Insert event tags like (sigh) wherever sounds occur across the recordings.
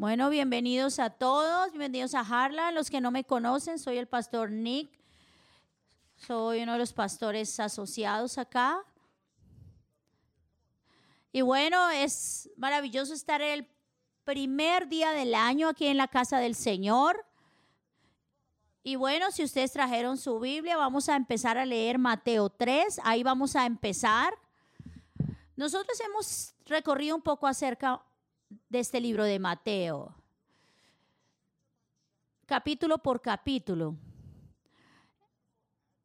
Bueno, bienvenidos a todos, bienvenidos a Harlan. Los que no me conocen, soy el pastor Nick. Soy uno de los pastores asociados acá. Y bueno, es maravilloso estar el primer día del año aquí en la casa del Señor. Y bueno, si ustedes trajeron su Biblia, vamos a empezar a leer Mateo 3. Ahí vamos a empezar. Nosotros hemos recorrido un poco acerca de este libro de Mateo, capítulo por capítulo.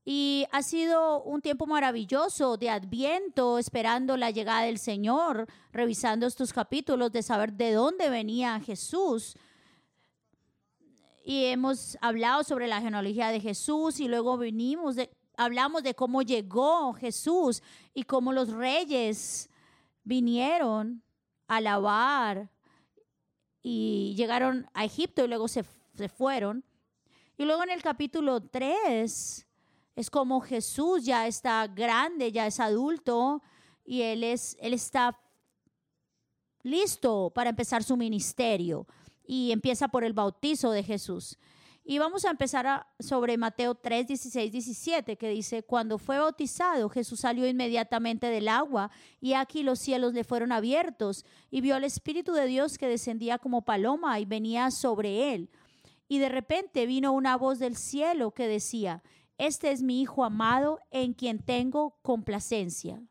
Y ha sido un tiempo maravilloso de adviento, esperando la llegada del Señor, revisando estos capítulos, de saber de dónde venía Jesús. Y hemos hablado sobre la genealogía de Jesús y luego venimos, de, hablamos de cómo llegó Jesús y cómo los reyes vinieron alabar y llegaron a Egipto y luego se, se fueron. Y luego en el capítulo 3 es como Jesús ya está grande, ya es adulto y él, es, él está listo para empezar su ministerio y empieza por el bautizo de Jesús. Y vamos a empezar sobre Mateo 3, 16, 17, que dice, cuando fue bautizado, Jesús salió inmediatamente del agua y aquí los cielos le fueron abiertos y vio al Espíritu de Dios que descendía como paloma y venía sobre él. Y de repente vino una voz del cielo que decía, este es mi Hijo amado en quien tengo complacencia.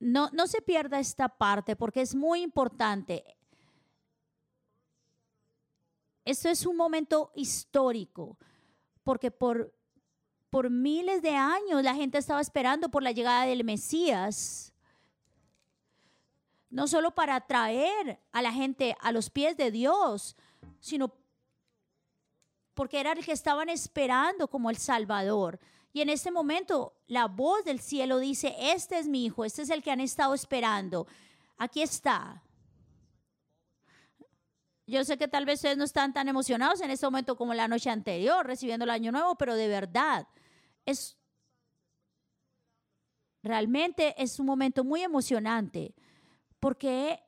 No, no se pierda esta parte porque es muy importante. Esto es un momento histórico, porque por, por miles de años la gente estaba esperando por la llegada del Mesías, no solo para traer a la gente a los pies de Dios, sino porque era el que estaban esperando como el Salvador. Y en este momento la voz del cielo dice, este es mi hijo, este es el que han estado esperando. Aquí está. Yo sé que tal vez ustedes no están tan emocionados en este momento como la noche anterior, recibiendo el año nuevo, pero de verdad, es realmente es un momento muy emocionante porque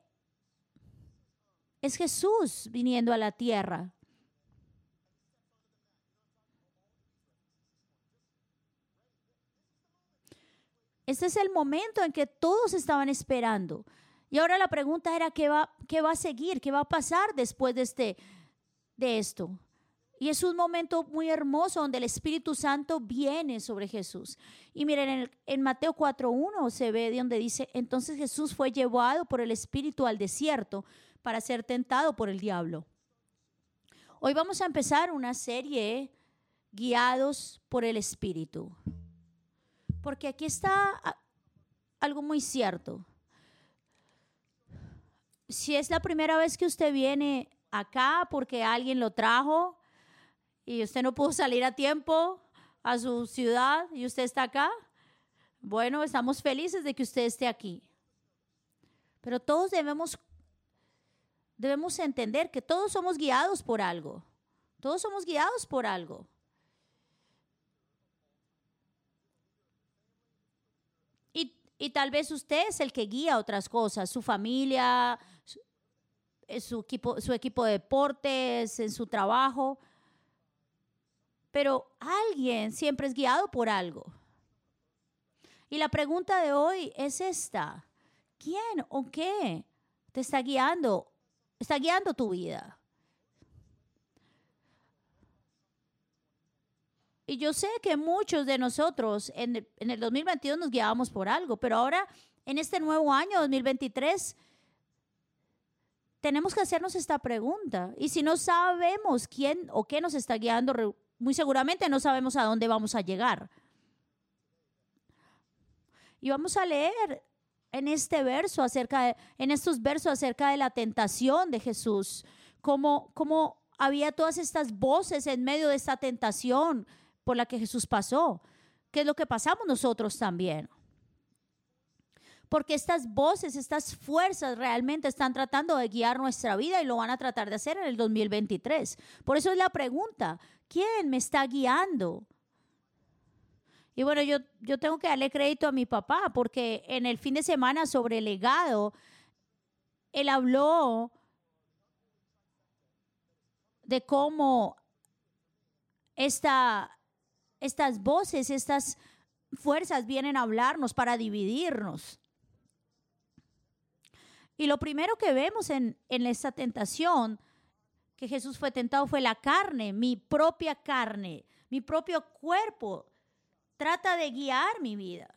es Jesús viniendo a la tierra. Este es el momento en que todos estaban esperando. Y ahora la pregunta era, ¿qué va, qué va a seguir? ¿Qué va a pasar después de, este, de esto? Y es un momento muy hermoso donde el Espíritu Santo viene sobre Jesús. Y miren, en, en Mateo 4.1 se ve de donde dice, entonces Jesús fue llevado por el Espíritu al desierto para ser tentado por el diablo. Hoy vamos a empezar una serie guiados por el Espíritu. Porque aquí está algo muy cierto si es la primera vez que usted viene acá porque alguien lo trajo y usted no pudo (laughs) salir a tiempo a su ciudad y usted está acá, bueno, estamos felices de que usted esté aquí. Pero todos debemos debemos entender que todos somos guiados por algo. Todos somos guiados por algo. Y, y tal vez usted es el que guía otras cosas, su familia, su equipo, su equipo de deportes, en su trabajo. Pero alguien siempre es guiado por algo. Y la pregunta de hoy es esta. ¿Quién o qué te está guiando? Está guiando tu vida. Y yo sé que muchos de nosotros en el, en el 2022 nos guiábamos por algo, pero ahora en este nuevo año 2023 tenemos que hacernos esta pregunta. Y si no sabemos quién o qué nos está guiando, muy seguramente no sabemos a dónde vamos a llegar. Y vamos a leer en este verso acerca de, en estos versos acerca de la tentación de Jesús, cómo, cómo había todas estas voces en medio de esta tentación por la que Jesús pasó, que es lo que pasamos nosotros también porque estas voces, estas fuerzas realmente están tratando de guiar nuestra vida y lo van a tratar de hacer en el 2023. Por eso es la pregunta, ¿quién me está guiando? Y bueno, yo, yo tengo que darle crédito a mi papá porque en el fin de semana sobre el legado, él habló de cómo esta, estas voces, estas fuerzas vienen a hablarnos para dividirnos. Y lo primero que vemos en, en esta tentación que Jesús fue tentado fue la carne, mi propia carne, mi propio cuerpo. Trata de guiar mi vida.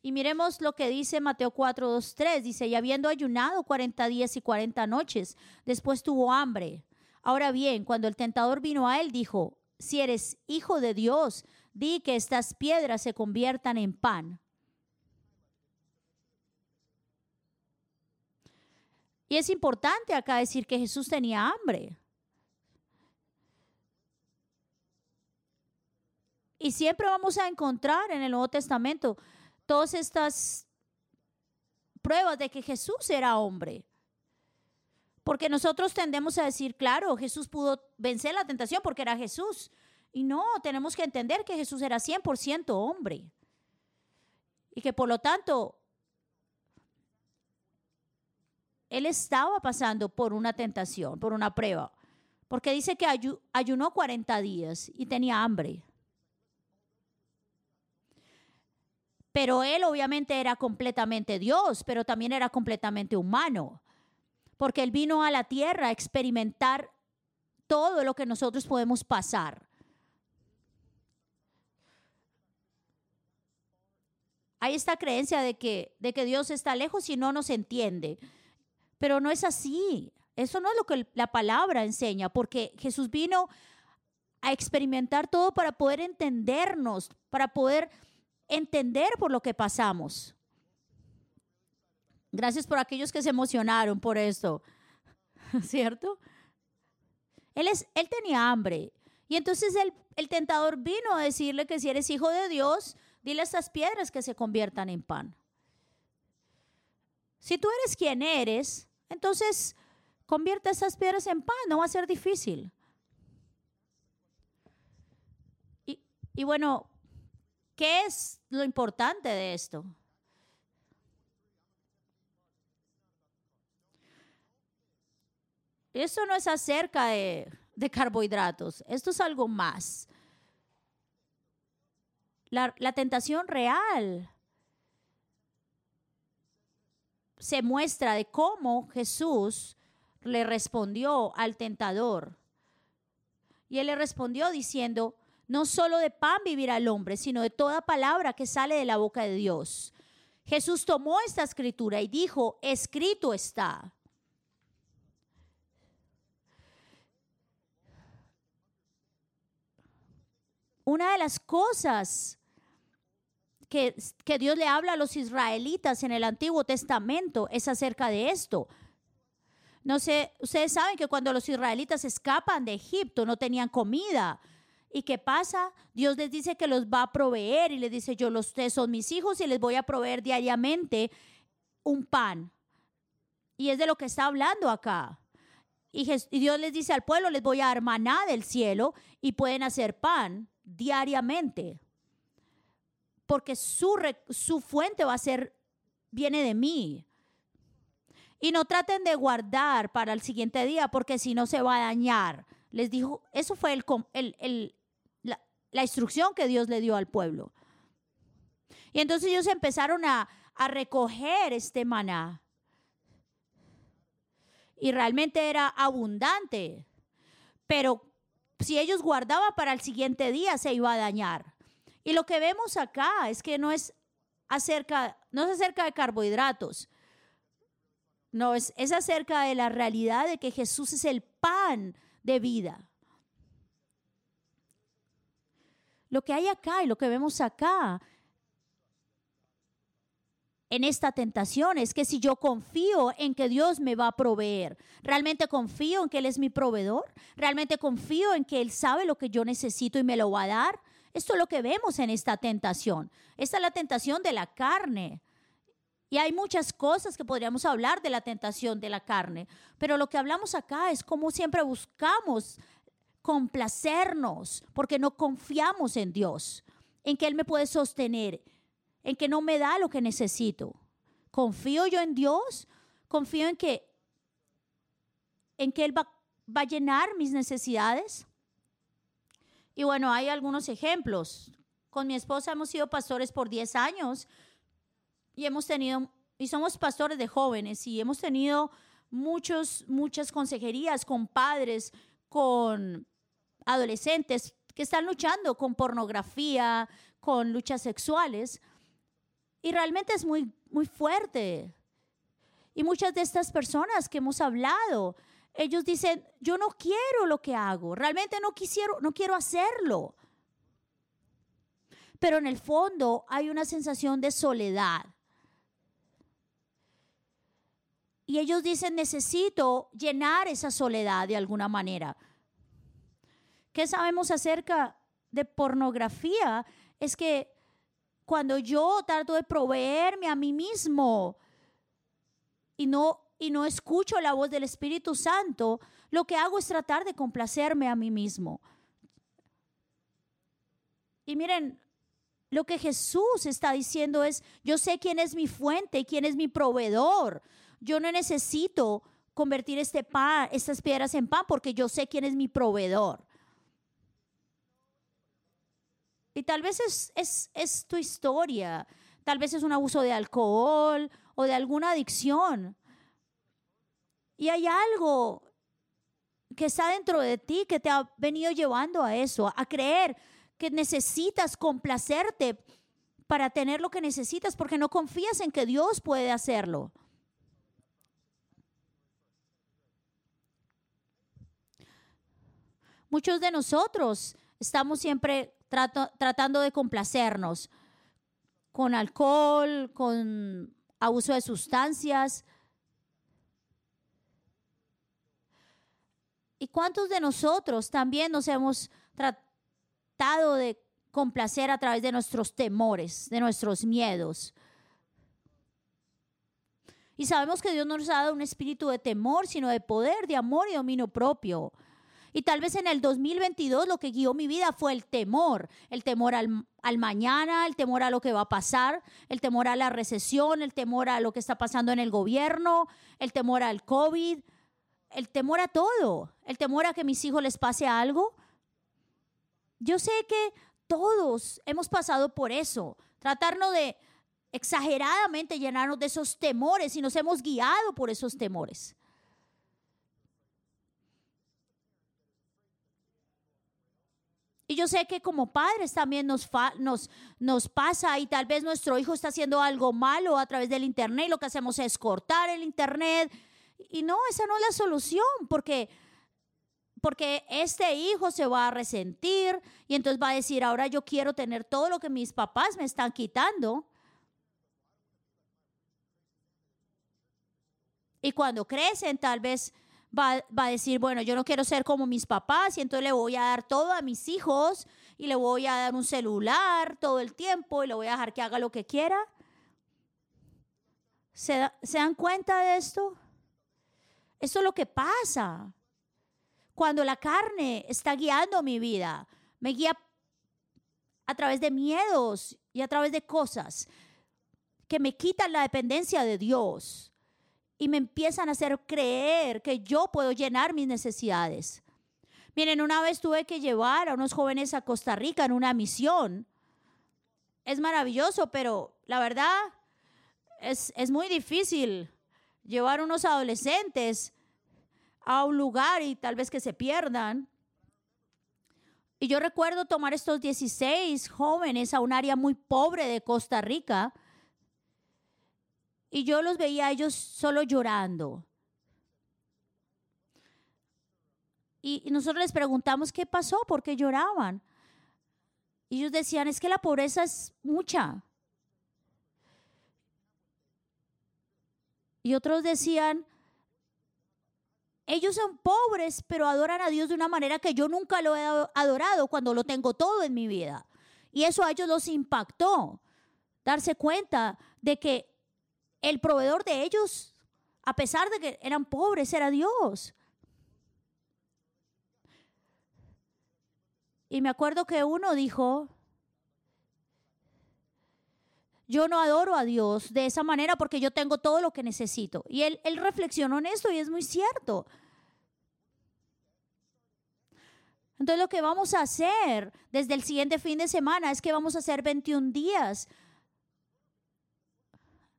Y miremos lo que dice Mateo 4, 2, 3. Dice, y habiendo ayunado 40 días y 40 noches, después tuvo hambre. Ahora bien, cuando el tentador vino a él, dijo, si eres hijo de Dios, di que estas piedras se conviertan en pan. Y es importante acá decir que Jesús tenía hambre. Y siempre vamos a encontrar en el Nuevo Testamento todas estas pruebas de que Jesús era hombre. Porque nosotros tendemos a decir, claro, Jesús pudo vencer la tentación porque era Jesús. Y no, tenemos que entender que Jesús era 100% hombre. Y que por lo tanto él estaba pasando por una tentación, por una prueba, porque dice que ayunó 40 días y tenía hambre. Pero él obviamente era completamente Dios, pero también era completamente humano, porque él vino a la tierra a experimentar todo lo que nosotros podemos pasar. Hay esta creencia de que, de que Dios está lejos y no nos entiende. Pero no es así. Eso no es lo que la palabra enseña, porque Jesús vino a experimentar todo para poder entendernos, para poder entender por lo que pasamos. Gracias por aquellos que se emocionaron por esto, (laughs) ¿cierto? Él, es, él tenía hambre. Y entonces el, el tentador vino a decirle que si eres hijo de Dios, dile estas piedras que se conviertan en pan. Si tú eres quien eres, entonces convierte esas piedras en pan, no va a ser difícil. Y, bueno, ¿qué es lo importante de esto? Esto no es acerca de, de, carbohidratos, esto es algo más. La, la tentación real se muestra de cómo Jesús le respondió al tentador. Y él le respondió diciendo, no solo de pan vivirá el hombre, sino de toda palabra que sale de la boca de Dios. Jesús tomó esta escritura y dijo, escrito está. Una de las cosas que, Dios le habla a los israelitas en el Antiguo Testamento es acerca de esto. No sé, ustedes saben que cuando los israelitas escapan de Egipto no tenían comida. ¿Y qué pasa? Dios les dice que los va a proveer y les dice, yo los son mis hijos y les voy a proveer diariamente un pan. Y es de lo que está hablando acá. Y, y Dios les dice al pueblo, les voy a dar maná del cielo y pueden hacer pan diariamente porque su, fuente va a ser, viene de mí. Y no traten de guardar para el siguiente día, porque si no se va a dañar. Les dijo, eso fue el, la instrucción que Dios le dio al pueblo. Y entonces ellos empezaron a, a recoger este maná. Y realmente era abundante. Pero si ellos guardaban para el siguiente día, se iba a dañar. Y lo que vemos acá es que no es acerca, no es acerca de carbohidratos. No, es, es acerca de la realidad de que Jesús es el pan de vida. Lo que hay acá y lo que vemos acá en esta tentación es que si yo confío en que Dios me va a proveer, realmente confío en que Él es mi proveedor, realmente confío en que Él sabe lo que yo necesito y me lo va a dar, esto es lo que vemos en esta tentación. Esta es la tentación de la carne. Y hay muchas cosas que podríamos hablar de la tentación de la carne, pero lo que hablamos acá es cómo siempre buscamos complacernos porque no confiamos en Dios. en que Él me puede sostener, en que no me da lo que necesito. Confío yo en Dios, confío en que, en que Él va, va a llenar mis necesidades. Y bueno, hay algunos ejemplos. Con mi esposa hemos sido pastores por 10 años y hemos tenido, y somos pastores de jóvenes y hemos tenido muchos, muchas consejerías con padres, con adolescentes que están luchando con pornografía, con luchas sexuales. Y realmente es muy, muy fuerte. Y muchas de estas personas que hemos hablado, ellos dicen, yo no quiero lo que hago, realmente no, quisiera, no quiero hacerlo. Pero en el fondo hay una sensación de soledad. Y ellos dicen, necesito llenar esa soledad de alguna manera. ¿Qué sabemos acerca de pornografía? Es que cuando yo trato de proveerme a mí mismo y no, y no escucho la voz del Espíritu Santo, lo que hago es tratar de complacerme a mí mismo. Y miren, lo que Jesús está diciendo es, yo sé quién es mi fuente y quién es mi proveedor. Yo no necesito convertir este pan, estas piedras en pan porque yo sé quién es mi proveedor. Y tal vez es, es, tu historia, tal vez es un abuso de alcohol o de alguna adicción. Y hay algo que está dentro de ti que te ha venido llevando a eso, a creer que necesitas complacerte para tener lo que necesitas porque no confías en que Dios puede hacerlo. Muchos de nosotros estamos siempre tratando de complacernos con alcohol, con abuso de sustancias. ¿Y cuántos de nosotros también nos hemos tratado de complacer a través de nuestros temores, de nuestros miedos? Y sabemos que Dios no nos ha dado un espíritu de temor, sino de poder, de amor y dominio propio. Y tal vez en el 2022 lo que guió mi vida fue el temor, el temor al, mañana, el temor a lo que va a pasar, el temor a la recesión, el temor a lo que está pasando en el gobierno, el temor al COVID, el temor a todo, el temor a que mis hijos les pase algo. Yo sé que todos hemos pasado por eso, tratarnos de exageradamente llenarnos de esos temores y nos hemos guiado por esos temores. Y yo sé que como padres también nos, nos, nos pasa y tal vez nuestro hijo está haciendo algo malo a través del Internet y lo que hacemos es cortar el Internet. Y no, esa no es la solución porque, porque este hijo se va a resentir y entonces va a decir, ahora yo quiero tener todo lo que mis papás me están quitando. Y cuando crecen, tal vez va, a decir, bueno, yo no quiero ser como mis papás y entonces le voy a dar todo a mis hijos y le voy a dar un celular todo el tiempo y le voy a dejar que haga lo que quiera. ¿Se, ¿Se, dan cuenta de esto? Eso es lo que pasa. Cuando la carne está guiando mi vida, me guía a través de miedos y a través de cosas que me quitan la dependencia de Dios y me empiezan a hacer creer que yo puedo llenar mis necesidades. Miren, una vez tuve que llevar a unos jóvenes a Costa Rica en una misión. Es maravilloso, pero la verdad es, es muy difícil llevar unos adolescentes a un lugar y tal vez que se pierdan. Y yo recuerdo tomar estos 16 jóvenes a un área muy pobre de Costa Rica y yo los veía a ellos solo llorando. Y nosotros les preguntamos qué pasó, por qué lloraban. Y ellos decían, es que la pobreza es mucha. Y otros decían, ellos son pobres, pero adoran a Dios de una manera que yo nunca lo he adorado cuando lo tengo todo en mi vida. Y eso a ellos los impactó, darse cuenta de que el proveedor de ellos, a pesar de que eran pobres, era Dios. Y me acuerdo que uno dijo, yo no adoro a Dios de esa manera porque yo tengo todo lo que necesito. Y él, él reflexionó en esto y es muy cierto. Entonces lo que vamos a hacer desde el siguiente fin de semana es que vamos a hacer 21 días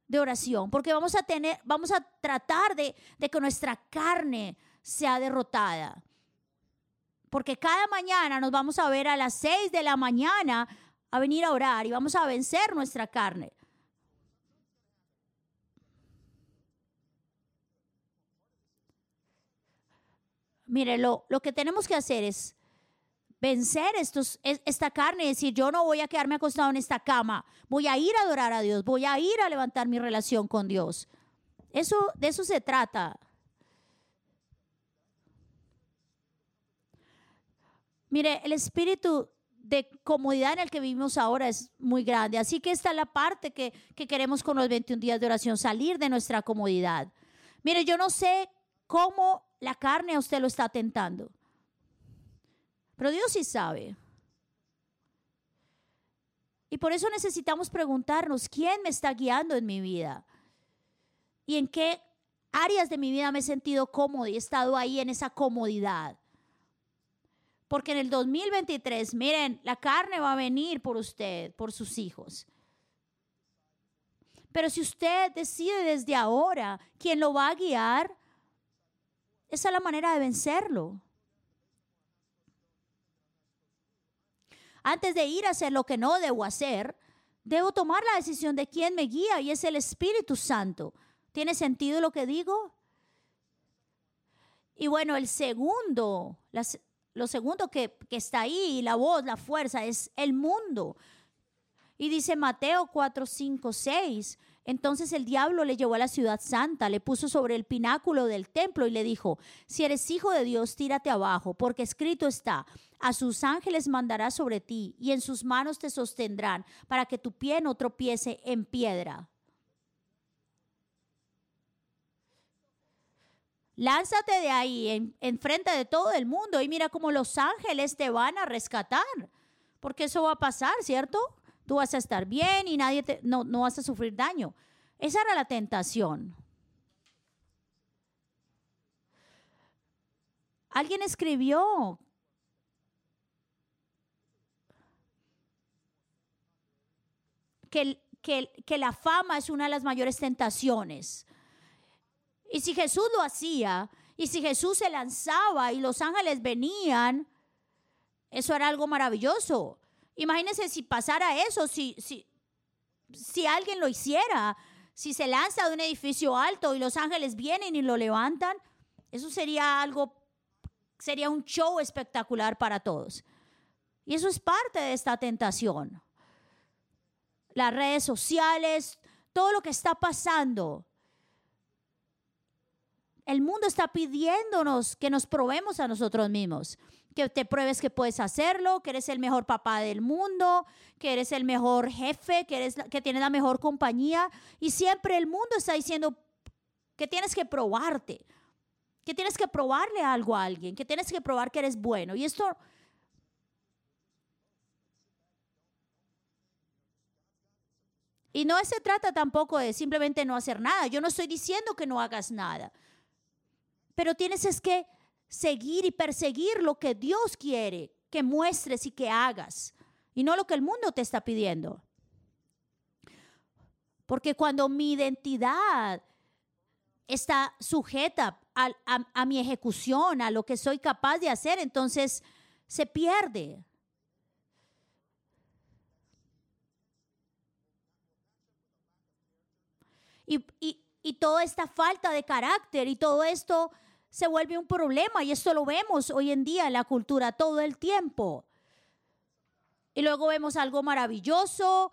de oración, porque vamos a tener, vamos a tratar de, de que nuestra carne sea derrotada. Porque cada mañana nos vamos a ver a las 6 de la mañana a venir a orar y vamos a vencer nuestra carne. Mire, lo, lo que tenemos que hacer es vencer estos, esta carne y decir, yo no voy a quedarme acostado en esta cama, voy a ir a adorar a Dios, voy a ir a levantar mi relación con Dios. Eso, de eso se trata. Mire, el espíritu de comodidad en el que vivimos ahora es muy grande. Así que esta es la parte que, que queremos con los 21 días de oración, salir de nuestra comodidad. Mire, yo no sé cómo la carne a usted lo está tentando, pero Dios sí sabe. Y por eso necesitamos preguntarnos, ¿quién me está guiando en mi vida? ¿Y en qué áreas de mi vida me he sentido cómodo y he estado ahí en esa comodidad? Porque en el 2023, miren, la carne va a venir por usted, por sus hijos. Pero si usted decide desde ahora quién lo va a guiar, esa es la manera de vencerlo. Antes de ir a hacer lo que no debo hacer, debo tomar la decisión de quién me guía y es el Espíritu Santo. ¿Tiene sentido lo que digo? Y bueno, el segundo, las, lo segundo que, está ahí, la voz, la fuerza, es el mundo. Y dice Mateo 4, 5, 6. Entonces el diablo le llevó a la ciudad santa, le puso sobre el pináculo del templo y le dijo, si eres hijo de Dios, tírate abajo, porque escrito está, a sus ángeles mandará sobre ti y en sus manos te sostendrán para que tu pie no tropiece en piedra. Lánzate de ahí, en, frente de todo el mundo y mira cómo los ángeles te van a rescatar. Porque eso va a pasar, ¿cierto? Tú vas a estar bien y nadie te, no, no vas a sufrir daño. Esa era la tentación. Alguien escribió que, que, que, la fama es una de las mayores tentaciones. Y si Jesús lo hacía, y si Jesús se lanzaba y los ángeles venían, eso era algo maravilloso. Imagínense si pasara eso, si, si, si alguien lo hiciera, si se lanza de un edificio alto y los ángeles vienen y lo levantan, eso sería algo, sería un show espectacular para todos. Y eso es parte de esta tentación. Las redes sociales, todo lo que está pasando el mundo está pidiéndonos que nos probemos a nosotros mismos, que te pruebes que puedes hacerlo, que eres el mejor papá del mundo, que eres el mejor jefe, que, eres, que tienes la mejor compañía. Y siempre el mundo está diciendo que tienes que probarte, que tienes que probarle algo a alguien, que tienes que probar que eres bueno. Y esto... Y no se trata tampoco de simplemente no hacer nada. Yo no estoy diciendo que no hagas nada. Pero tienes es que seguir y perseguir lo que Dios quiere que muestres y que hagas, y no lo que el mundo te está pidiendo. Porque cuando mi identidad está sujeta a, a, mi ejecución, a lo que soy capaz de hacer, entonces se pierde. Y, y, y, toda esta falta de carácter y todo esto se vuelve un problema y esto lo vemos hoy en día en la cultura todo el tiempo. Y luego vemos algo maravilloso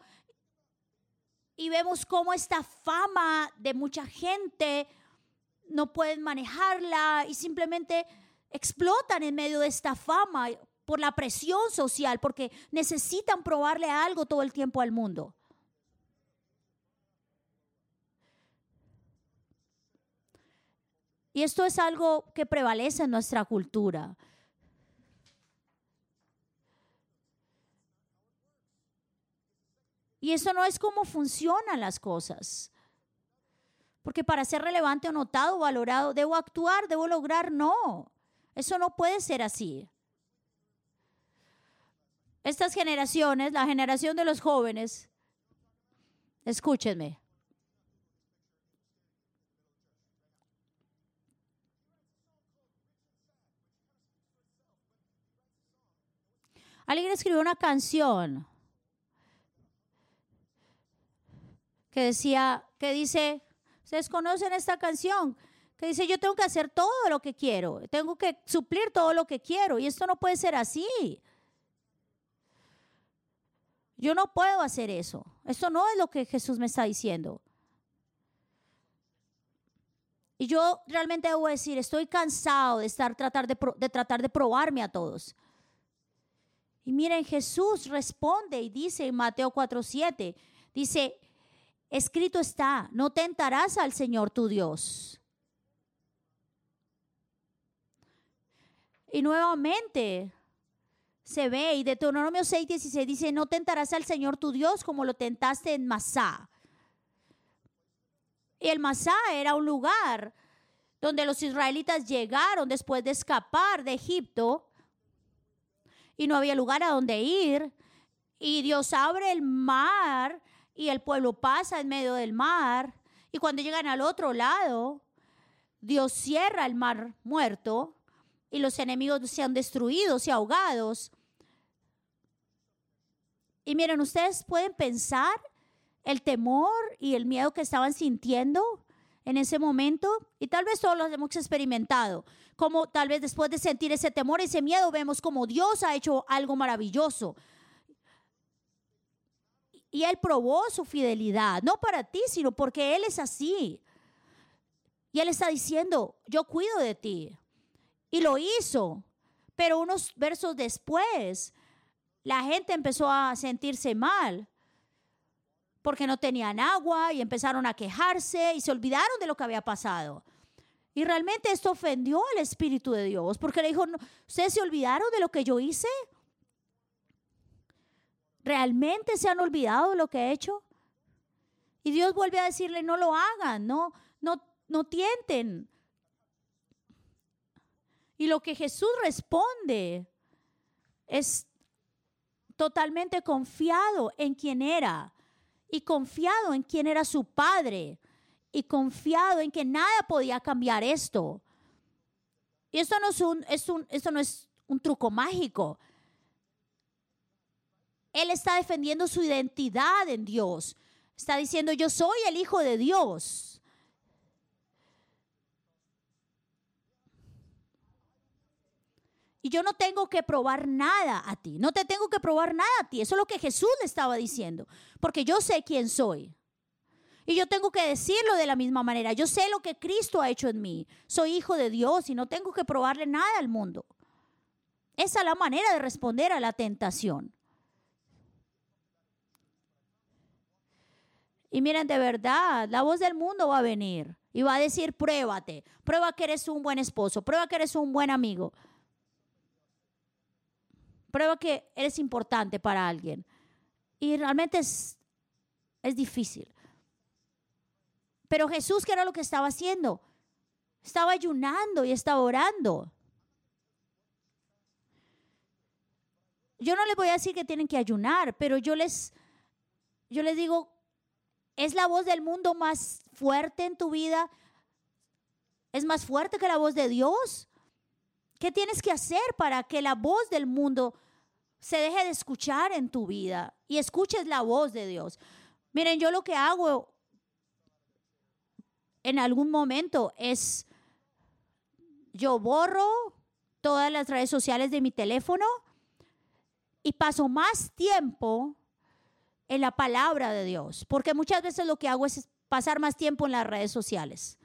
y vemos cómo esta fama de mucha gente no pueden manejarla y simplemente explotan en medio de esta fama por la presión social, porque necesitan probarle algo todo el tiempo al mundo. Y esto es algo que prevalece en nuestra cultura. Y eso no es como funcionan las cosas. Porque para ser relevante o notado o valorado, debo actuar, debo lograr, no. Eso no puede ser así. Estas generaciones, la generación de los jóvenes, escúchenme. Alguien escribió una canción que decía, que dice, ustedes conocen esta canción, que dice, yo tengo que hacer todo lo que quiero, tengo que suplir todo lo que quiero y esto no puede ser así. Yo no puedo hacer eso. Esto no es lo que Jesús me está diciendo. Y yo realmente debo decir, estoy cansado de estar tratar de, de tratar de probarme a todos. Y miren, Jesús responde y dice en Mateo 4:7, dice, escrito está, no tentarás al Señor tu Dios. Y nuevamente se ve, y Deuteronomio 6:16 dice, no tentarás al Señor tu Dios como lo tentaste en Masá. Y el Masá era un lugar donde los israelitas llegaron después de escapar de Egipto y no había lugar a donde ir. Y Dios abre el mar y el pueblo pasa en medio del mar. Y cuando llegan al otro lado, Dios cierra el mar muerto y los enemigos sean destruidos y ahogados. Y miren, ustedes pueden pensar el temor y el miedo que estaban sintiendo en ese momento y tal vez todos los hemos experimentado, como tal vez después de sentir ese temor, ese miedo, vemos como Dios ha hecho algo maravilloso. Y Él probó su fidelidad, no para ti, sino porque Él es así. Y Él está diciendo, yo cuido de ti. Y lo hizo. Pero unos versos después, la gente empezó a sentirse mal porque no tenían agua y empezaron a quejarse y se olvidaron de lo que había pasado. Y realmente esto ofendió al Espíritu de Dios porque le dijo, ¿ustedes se olvidaron de lo que yo hice? ¿Realmente se han olvidado de lo que he hecho? Y Dios vuelve a decirle, no lo hagan, no, no, no tienten. Y lo que Jesús responde es totalmente confiado en quien era y confiado en quién era su padre y confiado en que nada podía cambiar esto. Y esto no es un, es un, esto no es un truco mágico. Él está defendiendo su identidad en Dios. Está diciendo, yo soy el Hijo de Dios. Y yo no tengo que probar nada a ti. No te tengo que probar nada a ti. Eso es lo que Jesús le estaba diciendo. Porque yo sé quién soy. Y yo tengo que decirlo de la misma manera. Yo sé lo que Cristo ha hecho en mí. Soy hijo de Dios y no tengo que probarle nada al mundo. Esa es la manera de responder a la tentación. Y miren, de verdad, la voz del mundo va a venir y va a decir, pruébate, prueba que eres un buen esposo, prueba que eres un buen amigo, prueba que eres importante para alguien. Y realmente es, es difícil. Pero Jesús, ¿qué era lo que estaba haciendo? Estaba ayunando y estaba orando. Yo no les voy a decir que tienen que ayunar, pero yo les, yo les digo, ¿Es la voz del mundo más fuerte en tu vida? ¿Es más fuerte que la voz de Dios? ¿Qué tienes que hacer para que la voz del mundo se deje de escuchar en tu vida y escuches la voz de Dios? Miren, yo lo que hago en algún momento es, yo borro todas las redes sociales de mi teléfono y paso más tiempo en la palabra de Dios, porque muchas veces lo que hago es pasar más tiempo en las redes sociales.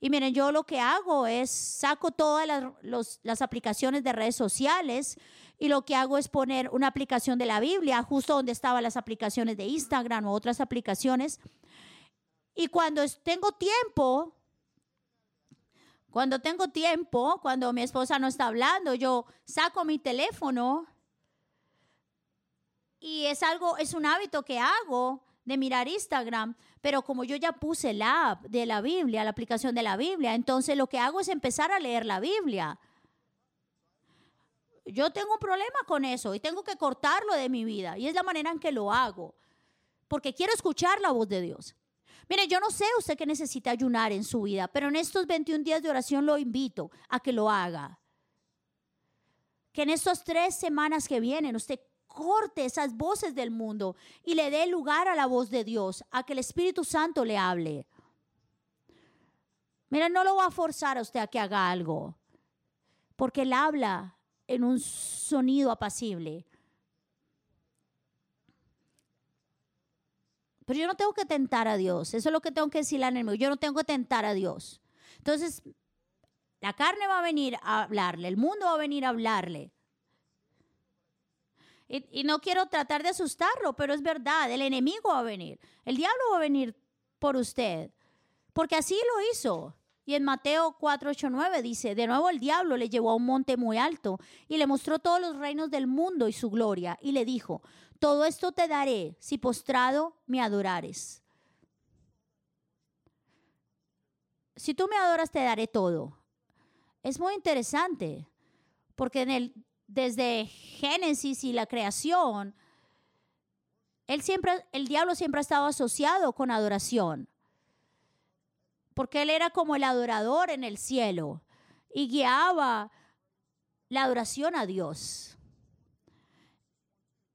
Y miren, yo lo que hago es saco todas las, las, aplicaciones de redes sociales y lo que hago es poner una aplicación de la Biblia justo donde estaban las aplicaciones de Instagram o otras aplicaciones. Y cuando tengo tiempo, cuando tengo tiempo, cuando mi esposa no está hablando, yo saco mi teléfono y es algo, es un hábito que hago de mirar Instagram, pero como yo ya puse la app de la Biblia, la aplicación de la Biblia, entonces lo que hago es empezar a leer la Biblia. Yo tengo un problema con eso y tengo que cortarlo de mi vida y es la manera en que lo hago, porque quiero escuchar la voz de Dios. Mire, yo no sé usted que necesita ayunar en su vida, pero en estos 21 días de oración lo invito a que lo haga. Que en estas tres semanas que vienen usted corte esas voces del mundo y le dé lugar a la voz de Dios, a que el Espíritu Santo le hable. Mira, no lo va a forzar a usted a que haga algo, porque Él habla en un sonido apacible. Pero yo no tengo que tentar a Dios. Eso es lo que tengo que decirle al enemigo. Yo no tengo que tentar a Dios. Entonces, la carne va a venir a hablarle, el mundo va a venir a hablarle. Y, no quiero tratar de asustarlo, pero es verdad, el enemigo va a venir, el diablo va a venir por usted, porque así lo hizo. Y en Mateo 4, 8, 9 dice, de nuevo el diablo le llevó a un monte muy alto y le mostró todos los reinos del mundo y su gloria, y le dijo, todo esto te daré si postrado me adorares. Si tú me adoras, te daré todo. Es muy interesante, porque desde Génesis y la creación, siempre, el diablo siempre ha estado asociado con adoración, porque él era como el adorador en el cielo y guiaba la adoración a Dios.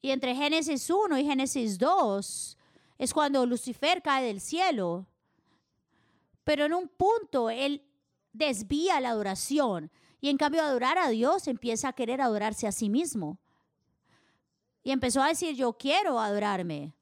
Y entre Génesis 1 y Génesis 2 es cuando Lucifer cae del cielo. Pero en un punto él desvía la adoración y en cambio adorar a Dios empieza a querer adorarse a sí mismo. Y empezó a decir, yo quiero adorarme.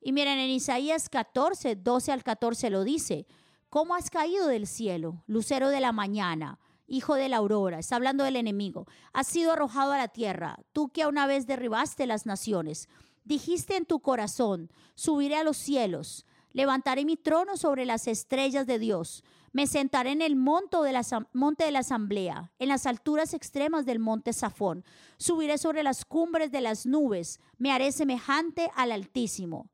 Y miren, en Isaías 14, 12 al 14 lo dice, ¿cómo has caído del cielo, lucero de la mañana, hijo de la aurora? Está hablando del enemigo. Has sido arrojado a la tierra, tú que una vez derribaste las naciones. Dijiste en tu corazón, subiré a los cielos, levantaré mi trono sobre las estrellas de Dios. Me sentaré en el monte de, la, monte de la asamblea, en las alturas extremas del monte Safón. Subiré sobre las cumbres de las nubes. Me haré semejante al Altísimo.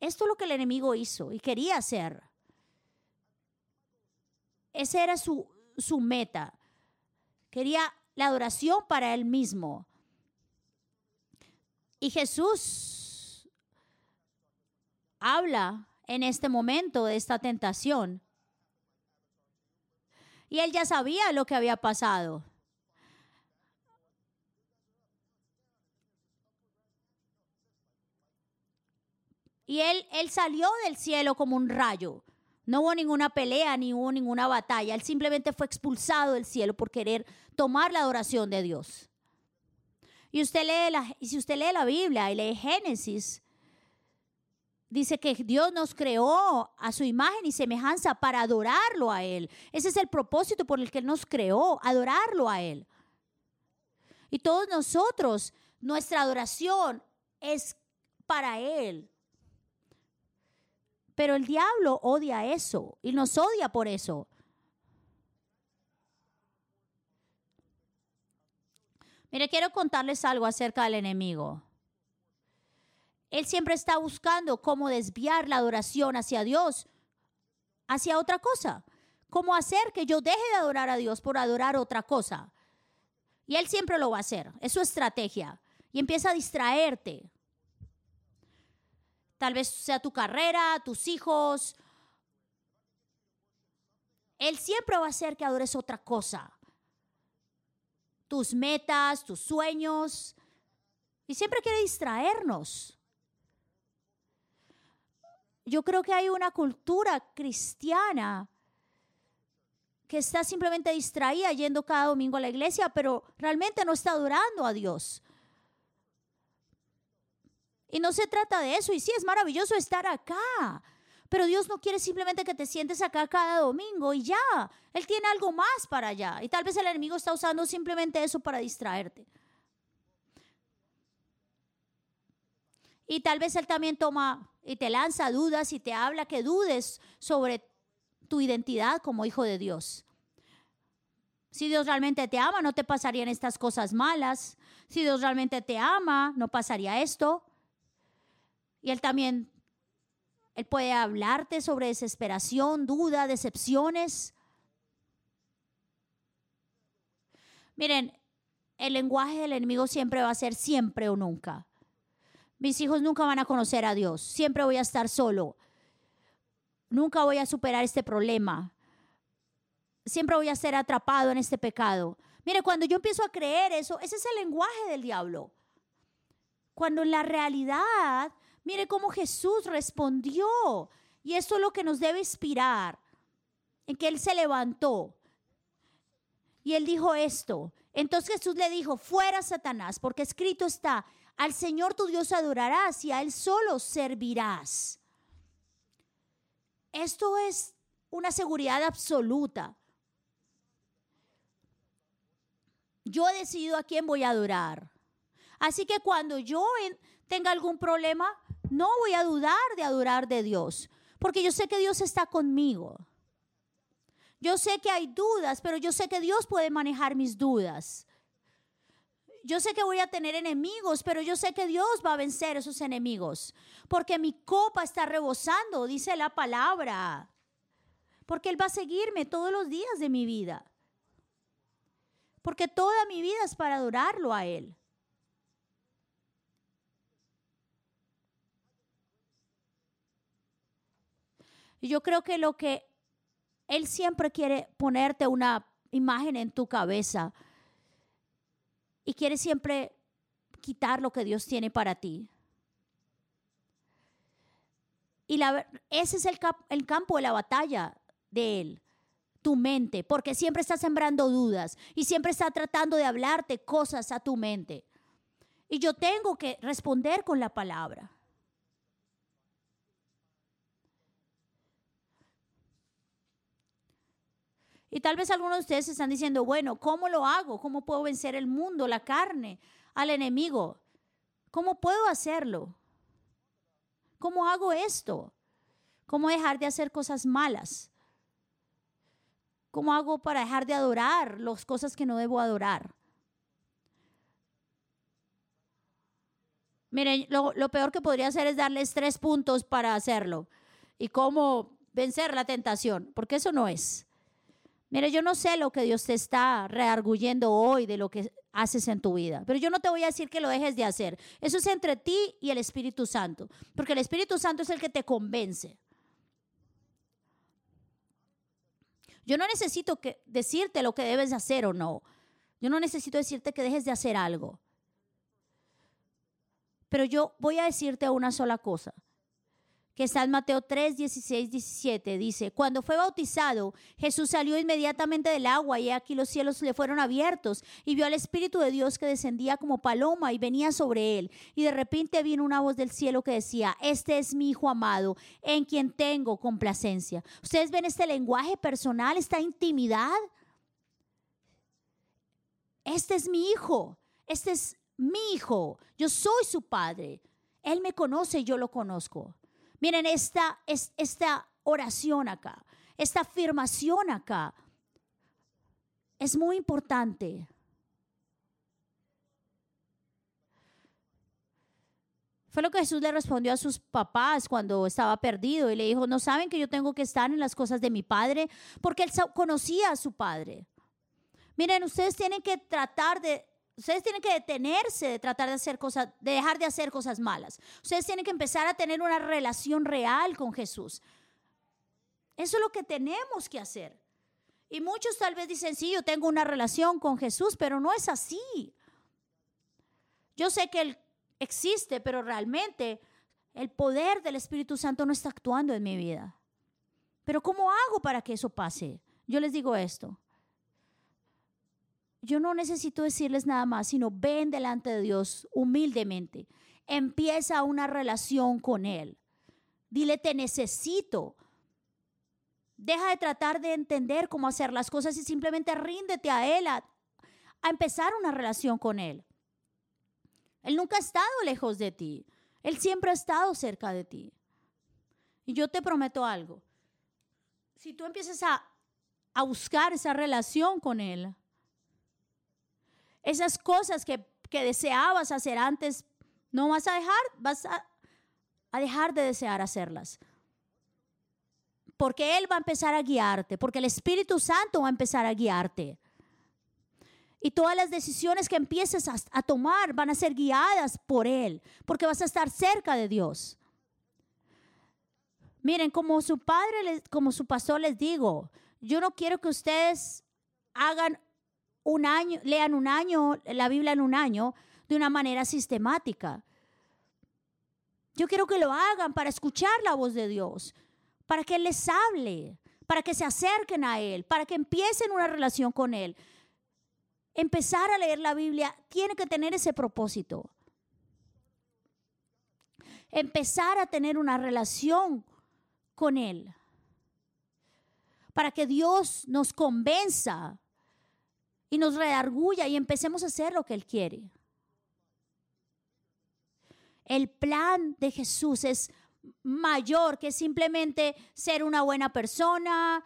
Esto es lo que el enemigo hizo y quería hacer. Esa era su, su meta. Quería la adoración para él mismo. Y Jesús habla en este momento de esta tentación. Y él ya sabía lo que había pasado. Y él, él salió del cielo como un rayo. No hubo ninguna pelea, ni hubo ninguna batalla. Él simplemente fue expulsado del cielo por querer tomar la adoración de Dios. Y usted lee la, si usted lee la Biblia y lee Génesis, Dice que Dios nos creó a su imagen y semejanza para adorarlo a Él. Ese es el propósito por el que Él nos creó, adorarlo a Él. Y todos nosotros, nuestra adoración es para Él. Pero el diablo odia eso y nos odia por eso. Mire, quiero contarles algo acerca del enemigo. Él siempre está buscando cómo desviar la adoración hacia Dios, hacia otra cosa. Cómo hacer que yo deje de adorar a Dios por adorar otra cosa. Y Él siempre lo va a hacer. Es su estrategia. Y empieza a distraerte. Tal vez sea tu carrera, tus hijos. Él siempre va a hacer que adores otra cosa. Tus metas, tus sueños. Y siempre quiere distraernos yo creo que hay una cultura cristiana que está simplemente distraída yendo cada domingo a la iglesia, pero realmente no está adorando a Dios. Y no se trata de eso. Y sí, es maravilloso estar acá. Pero Dios no quiere simplemente que te sientes acá cada domingo y ya. Él tiene algo más para allá. Y tal vez el enemigo está usando simplemente eso para distraerte. Y tal vez Él también toma y te lanza dudas y te habla que dudes sobre tu identidad como hijo de Dios. Si Dios realmente te ama, no te pasarían estas cosas malas. Si Dios realmente te ama, no pasaría esto. Y Él también, Él puede hablarte sobre desesperación, duda, decepciones. Miren, el lenguaje del enemigo siempre va a ser siempre o nunca. Mis hijos nunca van a conocer a Dios. Siempre voy a estar solo. Nunca voy a superar este problema. Siempre voy a ser atrapado en este pecado. Mire, cuando yo empiezo a creer eso, ese es el lenguaje del diablo. Cuando en la realidad, mire cómo Jesús respondió. Y esto es lo que nos debe inspirar. En que Él se levantó. Y Él dijo esto. Entonces Jesús le dijo, fuera Satanás, porque escrito está, al Señor tu Dios adorarás y a Él solo servirás. Esto es una seguridad absoluta. Yo he decidido a quién voy a adorar. Así que cuando yo tenga algún problema, no voy a dudar de adorar de Dios, porque yo sé que Dios está conmigo. Yo sé que hay dudas, pero yo sé que Dios puede manejar mis dudas. Yo sé que voy a tener enemigos, pero yo sé que Dios va a vencer esos enemigos. Porque mi copa está rebosando, dice la palabra. Porque Él va a seguirme todos los días de mi vida. Porque toda mi vida es para adorarlo a Él. Yo creo que lo que Él siempre quiere ponerte una imagen en tu cabeza y quiere siempre quitar lo que Dios tiene para ti. Y ese es el, el campo de la batalla de Él, tu mente, porque siempre está sembrando dudas y siempre está tratando de hablarte cosas a tu mente. Y yo tengo que responder con la palabra. Y tal vez algunos de ustedes están diciendo, bueno, ¿cómo lo hago? ¿Cómo puedo vencer el mundo, la carne, al enemigo? ¿Cómo puedo hacerlo? ¿Cómo hago esto? ¿Cómo dejar de hacer cosas malas? ¿Cómo hago para dejar de adorar las cosas que no debo adorar? Miren, lo, lo, peor que podría hacer es darles tres puntos para hacerlo. Y cómo vencer la tentación, porque eso no es. Mire, yo no sé lo que Dios te está rearguyendo hoy de lo que haces en tu vida, pero yo no te voy a decir que lo dejes de hacer. Eso es entre ti y el Espíritu Santo, porque el Espíritu Santo es el que te convence. Yo no necesito que decirte lo que debes hacer o no. Yo no necesito decirte que dejes de hacer algo. Pero yo voy a decirte una sola cosa que está en Mateo 3, 16, 17, dice, cuando fue bautizado, Jesús salió inmediatamente del agua y aquí los cielos le fueron abiertos y vio al Espíritu de Dios que descendía como paloma y venía sobre él. Y de repente vino una voz del cielo que decía, este es mi Hijo amado, en quien tengo complacencia. ¿Ustedes ven este lenguaje personal, esta intimidad? Este es mi Hijo, este es mi Hijo, yo soy su Padre. Él me conoce yo lo conozco. Miren esta, esta oración acá, esta afirmación acá. Es muy importante. Fue lo que Jesús le respondió a sus papás cuando estaba perdido y le dijo, no saben que yo tengo que estar en las cosas de mi padre, porque él conocía a su padre. Miren, ustedes tienen que tratar de Ustedes tienen que detenerse de tratar de hacer cosas, de dejar de hacer cosas malas. Ustedes tienen que empezar a tener una relación real con Jesús. Eso es lo que tenemos que hacer. Y muchos tal vez dicen, sí, yo tengo una relación con Jesús, pero no es así. Yo sé que Él existe, pero realmente el poder del Espíritu Santo no está actuando en mi vida. Pero ¿cómo hago para que eso pase? Yo les digo esto yo no necesito decirles nada más, sino ven delante de Dios humildemente. Empieza una relación con Él. Dile, te necesito. Deja de tratar de entender cómo hacer las cosas y simplemente ríndete a Él, a, empezar una relación con Él. Él nunca ha estado lejos de ti. Él siempre ha estado cerca de ti. Y yo te prometo algo. Si tú empiezas a, a buscar esa relación con Él, Esas cosas que, que deseabas hacer antes, no vas a dejar, vas a, a dejar de desear hacerlas. Porque Él va a empezar a guiarte, porque el Espíritu Santo va a empezar a guiarte. Y todas las decisiones que empieces a, tomar van a ser guiadas por Él, porque vas a estar cerca de Dios. Miren, como su padre, como su pastor les digo, yo no quiero que ustedes hagan un año, lean un año, la Biblia en un año, de una manera sistemática. Yo quiero que lo hagan para escuchar la voz de Dios, para que Él les hable, para que se acerquen a Él, para que empiecen una relación con Él empezar a leer la Biblia tiene que tener ese propósito. Empezar a tener una relación con Él. Para que Dios nos convenza y nos redarguya y empecemos a hacer lo que Él quiere. El plan de Jesús es mayor que simplemente ser una buena persona,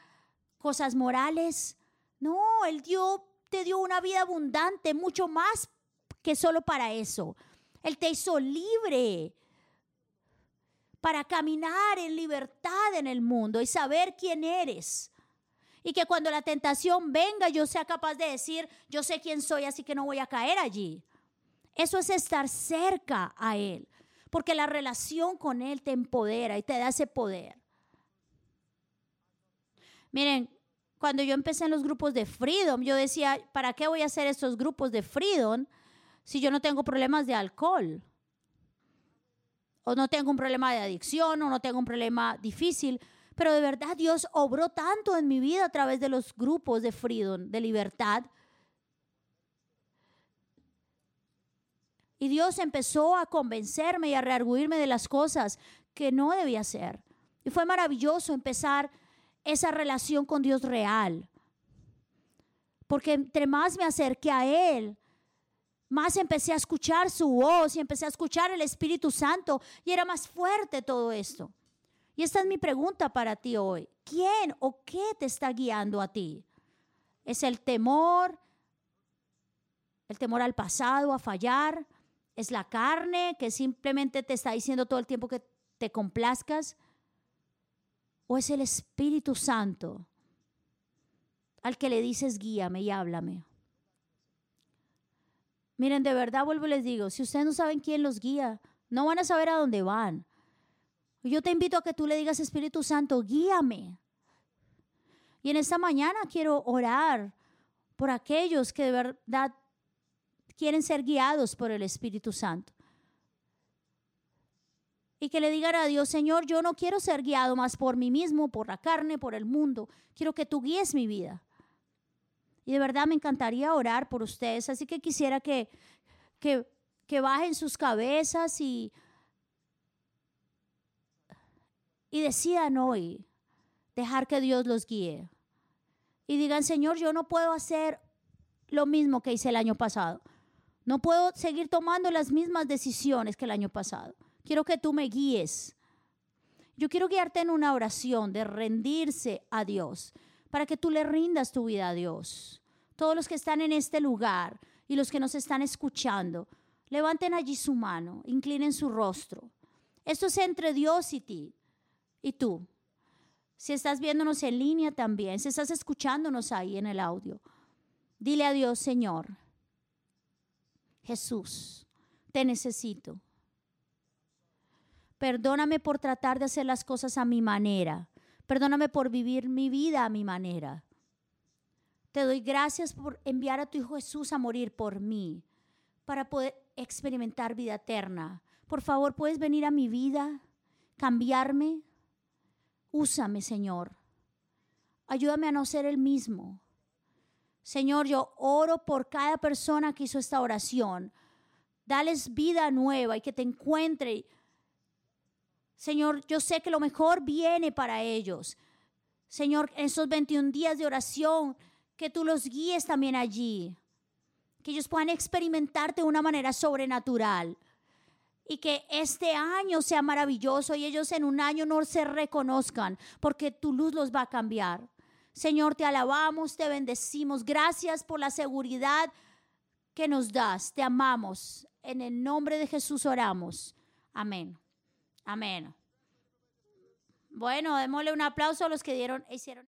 cosas morales. No, Él dio te dio una vida abundante, mucho más que solo para eso. Él te hizo libre para caminar en libertad en el mundo y saber quién eres. Y que cuando la tentación venga yo sea capaz de decir, yo sé quién soy, así que no voy a caer allí. Eso es estar cerca a Él, porque la relación con Él te empodera y te da ese poder. Miren, cuando yo empecé en los grupos de Freedom, yo decía, ¿para qué voy a hacer estos grupos de Freedom si yo no tengo problemas de alcohol? O no tengo un problema de adicción, o no tengo un problema difícil. Pero de verdad Dios obró tanto en mi vida a través de los grupos de Freedom, de libertad. Y Dios empezó a convencerme y a rearguirme de las cosas que no debía hacer. Y fue maravilloso empezar esa relación con Dios real. Porque entre más me acerqué a Él, más empecé a escuchar su voz y empecé a escuchar el Espíritu Santo y era más fuerte todo esto. Y esta es mi pregunta para ti hoy. ¿Quién o qué te está guiando a ti? ¿Es el temor? ¿El temor al pasado, a fallar? ¿Es la carne que simplemente te está diciendo todo el tiempo que te complazcas? ¿O es el Espíritu Santo al que le dices guíame y háblame? Miren, de verdad vuelvo y les digo, si ustedes no saben quién los guía, no van a saber a dónde van. Yo te invito a que tú le digas, Espíritu Santo, guíame. Y en esta mañana quiero orar por aquellos que de verdad quieren ser guiados por el Espíritu Santo y que le digan a Dios, Señor, yo no quiero ser guiado más por mí mismo, por la carne, por el mundo. Quiero que tú guíes mi vida. Y de verdad me encantaría orar por ustedes, así que quisiera que, que, bajen sus cabezas y, y decidan hoy dejar que Dios los guíe. Y digan, Señor, yo no puedo hacer lo mismo que hice el año pasado. No puedo seguir tomando las mismas decisiones que el año pasado. Quiero que tú me guíes. Yo quiero guiarte en una oración de rendirse a Dios, para que tú le rindas tu vida a Dios. Todos los que están en este lugar y los que nos están escuchando, levanten allí su mano, inclinen su rostro. Esto es entre Dios y ti y tú. Si estás viéndonos en línea también, si estás escuchándonos ahí en el audio, dile a Dios, Señor, Jesús, te necesito. Perdóname por tratar de hacer las cosas a mi manera. Perdóname por vivir mi vida a mi manera. Te doy gracias por enviar a tu Hijo Jesús a morir por mí, para poder experimentar vida eterna. Por favor, puedes venir a mi vida, cambiarme. Úsame, Señor. Ayúdame a no ser el mismo. Señor, yo oro por cada persona que hizo esta oración. Dales vida nueva y que te encuentre Señor, yo sé que lo mejor viene para ellos. Señor, en esos 21 días de oración, que tú los guíes también allí. Que ellos puedan experimentarte de una manera sobrenatural. Y que este año sea maravilloso y ellos en un año no se reconozcan porque tu luz los va a cambiar. Señor, te alabamos, te bendecimos. Gracias por la seguridad que nos das. Te amamos. En el nombre de Jesús oramos. Amén. Amén. Bueno, démosle un aplauso a los que dieron, hicieron.